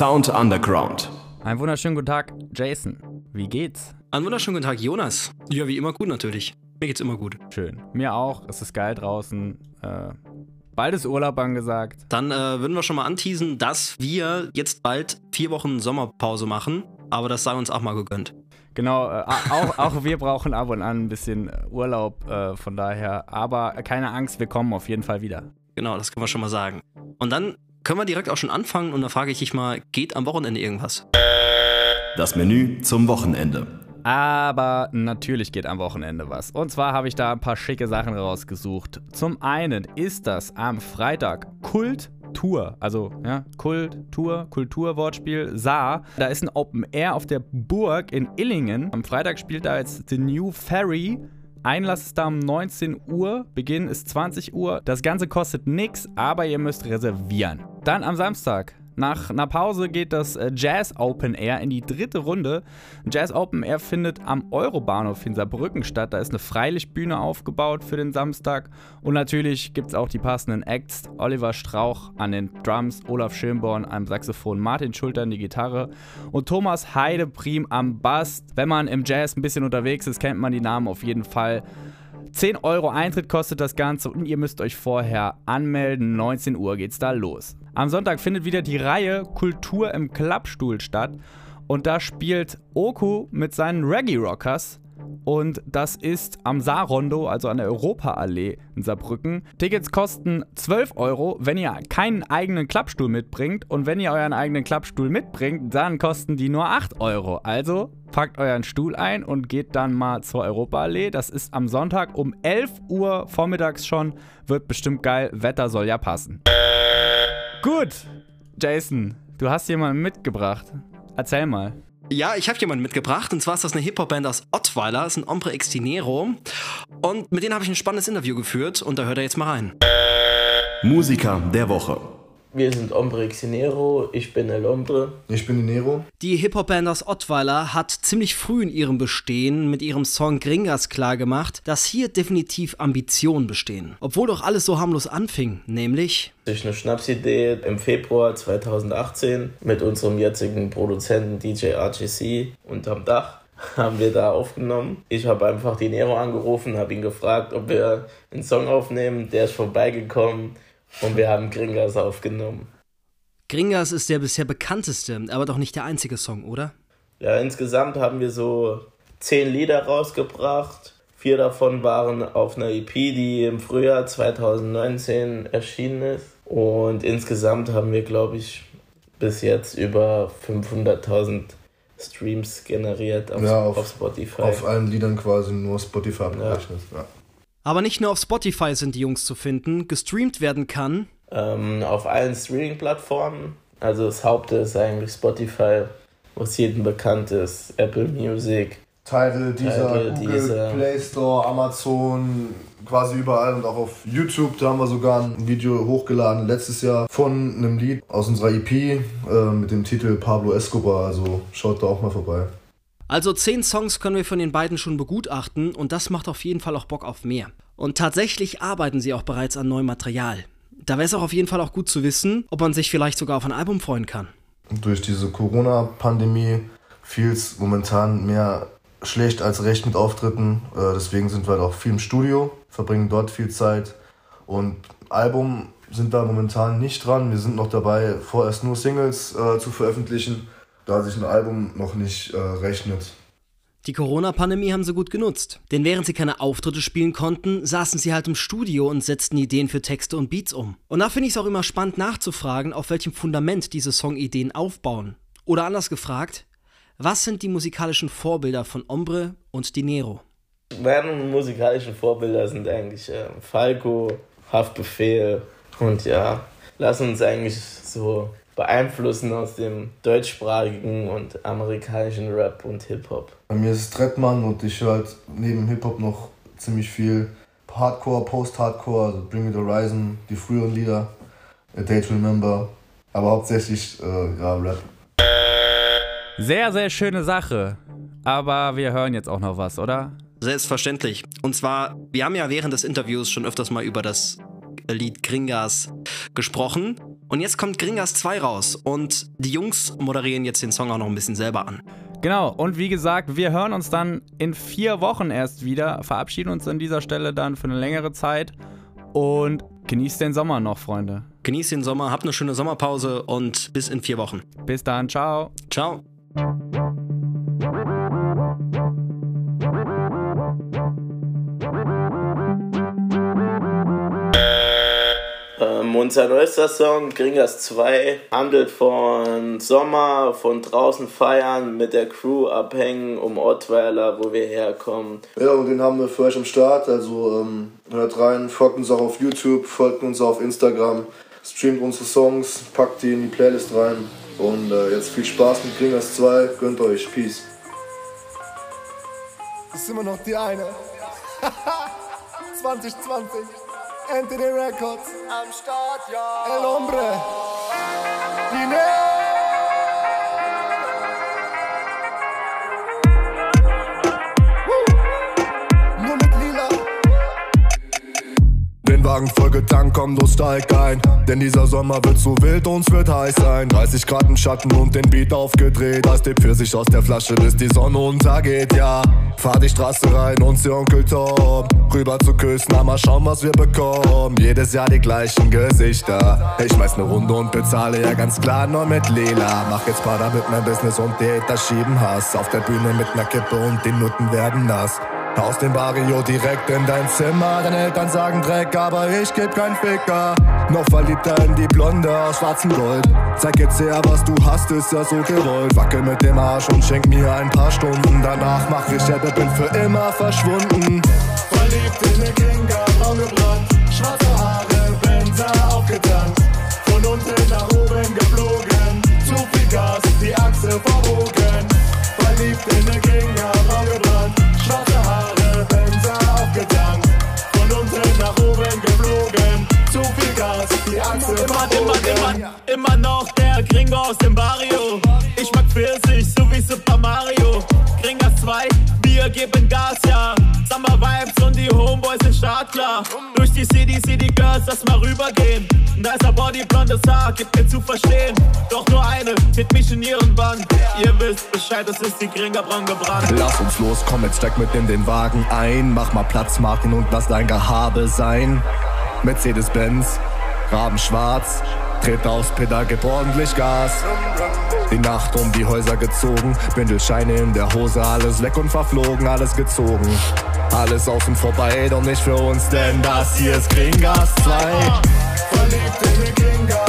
Sound Underground. Einen wunderschönen guten Tag, Jason. Wie geht's? Einen wunderschönen guten Tag, Jonas. Ja, wie immer gut natürlich. Mir geht's immer gut. Schön. Mir auch. Es ist geil draußen. Äh, bald ist Urlaub angesagt. Dann äh, würden wir schon mal anteasen, dass wir jetzt bald vier Wochen Sommerpause machen. Aber das sei uns auch mal gegönnt. Genau, äh, auch, auch wir brauchen ab und an ein bisschen Urlaub, äh, von daher. Aber keine Angst, wir kommen auf jeden Fall wieder. Genau, das können wir schon mal sagen. Und dann können wir direkt auch schon anfangen und da frage ich dich mal, geht am Wochenende irgendwas? Das Menü zum Wochenende. Aber natürlich geht am Wochenende was. Und zwar habe ich da ein paar schicke Sachen rausgesucht. Zum einen ist das am Freitag Kultur, also ja, Kultur, Kulturwortspiel Saar. Da ist ein Open Air auf der Burg in Illingen. Am Freitag spielt da jetzt The New Ferry. Einlass ist da um 19 Uhr, Beginn ist 20 Uhr. Das Ganze kostet nichts, aber ihr müsst reservieren. Dann am Samstag nach einer Pause geht das äh, Jazz Open Air in die dritte Runde. Jazz Open Air findet am Eurobahnhof in Saarbrücken statt. Da ist eine Freilichtbühne aufgebaut für den Samstag. Und natürlich gibt es auch die passenden Acts. Oliver Strauch an den Drums, Olaf Schönborn am Saxophon, Martin Schulter an die Gitarre und Thomas Heideprim am Bass. Wenn man im Jazz ein bisschen unterwegs ist, kennt man die Namen auf jeden Fall. 10 Euro Eintritt kostet das Ganze und ihr müsst euch vorher anmelden. 19 Uhr geht's da los. Am Sonntag findet wieder die Reihe Kultur im Klappstuhl statt. Und da spielt Oku mit seinen Reggae Rockers. Und das ist am Saarrondo, also an der Europaallee in Saarbrücken. Tickets kosten 12 Euro, wenn ihr keinen eigenen Klappstuhl mitbringt. Und wenn ihr euren eigenen Klappstuhl mitbringt, dann kosten die nur 8 Euro. Also packt euren Stuhl ein und geht dann mal zur Europaallee. Das ist am Sonntag um 11 Uhr vormittags schon. Wird bestimmt geil. Wetter soll ja passen. Gut, Jason, du hast jemanden mitgebracht. Erzähl mal. Ja, ich habe jemanden mitgebracht und zwar ist das eine Hip-Hop-Band aus Ottweiler, das ist ein Ombre Ex Dinero und mit denen habe ich ein spannendes Interview geführt und da hört er jetzt mal rein. Musiker der Woche. Wir sind Ombre Xinero, ich bin El Ombre. Ich bin Nero. Die Hip-Hop-Band aus Ottweiler hat ziemlich früh in ihrem Bestehen mit ihrem Song Gringas klargemacht, dass hier definitiv Ambitionen bestehen. Obwohl doch alles so harmlos anfing, nämlich durch eine Schnapsidee im Februar 2018 mit unserem jetzigen Produzenten DJ RGC unterm Dach haben wir da aufgenommen. Ich habe einfach die Nero angerufen, habe ihn gefragt, ob wir einen Song aufnehmen. Der ist vorbeigekommen und wir haben Gringas aufgenommen. Gringas ist der bisher bekannteste, aber doch nicht der einzige Song, oder? Ja, insgesamt haben wir so zehn Lieder rausgebracht. Vier davon waren auf einer EP, die im Frühjahr 2019 erschienen ist. Und insgesamt haben wir, glaube ich, bis jetzt über 500.000 Streams generiert auf, Ja, auf- auf Spotify. Auf allen Liedern quasi nur Spotify abgerechnet. Ja. Aber nicht nur auf Spotify sind die Jungs zu finden, gestreamt werden kann. ähm, auf allen Streaming-Plattformen. Also das Haupt ist eigentlich Spotify, was jedem bekannt ist. Apple Music. Tidal, dieser Tidal, Google Deezer. Play Store, Amazon, quasi überall und auch auf YouTube. Da haben wir sogar ein Video hochgeladen letztes Jahr von einem Lied aus unserer EP äh, mit dem Titel Pablo Escobar. Also schaut da auch mal vorbei. Also zehn Songs können wir von den beiden schon begutachten und das macht auf jeden Fall auch Bock auf mehr. Und tatsächlich arbeiten sie auch bereits an neuem Material. Da wäre es auch auf jeden Fall auch gut zu wissen, ob man sich vielleicht sogar auf ein Album freuen kann. Durch diese Corona-Pandemie fiel es momentan mehr schlecht als recht mit Auftritten. Äh, deswegen sind wir halt auch viel im Studio, verbringen dort viel Zeit. Und Album sind wir momentan nicht dran. Wir sind noch dabei, vorerst nur Singles äh, zu veröffentlichen, da sich ein Album noch nicht äh, rechnet. Die Corona-Pandemie haben sie gut genutzt. Denn während sie keine Auftritte spielen konnten, saßen sie halt im Studio und setzten Ideen für Texte und Beats um. Und da finde ich es auch immer spannend nachzufragen, auf welchem Fundament diese Songideen aufbauen. Oder anders gefragt, was sind die musikalischen Vorbilder von Ombre und Dinero? Meine musikalischen Vorbilder sind eigentlich äh, Falco, Haftbefehl und ja, lassen uns eigentlich so beeinflussen aus dem deutschsprachigen und amerikanischen Rap und Hip-Hop. Bei mir ist es Trettmann und ich höre halt neben Hip-Hop noch ziemlich viel Hardcore, Post-Hardcore, also Bring Me the Horizon, die früheren Lieder, A Day to Remember, aber hauptsächlich äh, ja, Rap. Sehr, sehr schöne Sache. Aber wir hören jetzt auch noch was, oder? Selbstverständlich. Und zwar, wir haben ja während des Interviews schon öfters mal über das Lied Gringas gesprochen. Und jetzt kommt Gringas 2 raus und die Jungs moderieren jetzt den Song auch noch ein bisschen selber an. Genau, und wie gesagt, wir hören uns dann in vier Wochen erst wieder, verabschieden uns an dieser Stelle dann für eine längere Zeit und genießt den Sommer noch, Freunde. Genießt den Sommer, habt eine schöne Sommerpause und bis in vier Wochen. Bis dann, ciao. Ciao. Unser neuester Song, Gringers 2, handelt von Sommer, von draußen feiern, mit der Crew abhängen um Ottweiler, wo wir herkommen. Ja, und den haben wir für euch am Start. Also ähm, hört rein, folgt uns auch auf YouTube, folgt uns auf Instagram, streamt unsere Songs, packt die in die Playlist rein. Und äh, jetzt viel Spaß mit Gringers 2. Gönnt euch. Peace. Ist immer noch die eine. 2020. Anthony Records. Am Start, ja. El Hombre. Nur mit Lila. Den Wagen voll getankt, komm, du steig ein. Denn dieser Sommer wird zu wild, uns wird heiß sein. 30 Grad im Schatten und den Beat aufgedreht. Als die Pfirsich aus der Flasche, bis die Sonne untergeht, ja. Fahr die Straße rein und sie Onkel Tom. Rüber zu küssen, na mal schauen, was wir bekommen. Jedes Jahr die gleichen Gesichter. Ich schmeiß ne Runde und bezahle ja ganz klar nur mit Lila. Mach jetzt Pader mit meinem Business und die Hater schieben Hass. Auf der Bühne mit ner Kippe und die Nutten werden nass. Aus dem Barrio direkt in dein Zimmer. Deine Eltern sagen Dreck, aber ich geb kein Ficker. Noch verliebter in die Blonde aus schwarzem Gold. Zeig jetzt her, was du hast, ist ja so gewollt. Wackel mit dem Arsch und schenk mir ein paar Stunden. Danach mach ich Ebbe, bin für immer verschwunden. Verliebt in eine Kinga, braun gebrannt. Schwarze Haare, aus dem Barrio. Ich mag Pfirsich, so wie Super Mario. Gringers 2, wir geben Gas, ja. Summer Vibes und die Homeboys sind startklar. Durch die City, City Girls, lass mal rübergehen. Ein Body, blondes Haar, gibt mir zu verstehen. Doch nur eine, hit mich in ihren Bann. Ihr wisst Bescheid, das ist die Gringer gebrannt. Lass uns los, komm jetzt steig mit in den Wagen ein. Mach mal Platz, Martin, und lass dein Gehabe sein. Mercedes-Benz, Rabenschwarz, tritt aufs Pedal, gib ordentlich Gas. Die Nacht um die Häuser gezogen, Bindelscheine in der Hose, alles weg und verflogen, alles gezogen. Alles außen vorbei, doch nicht für uns, denn das hier ist Gringas 2. Verliebt in eine Kinga,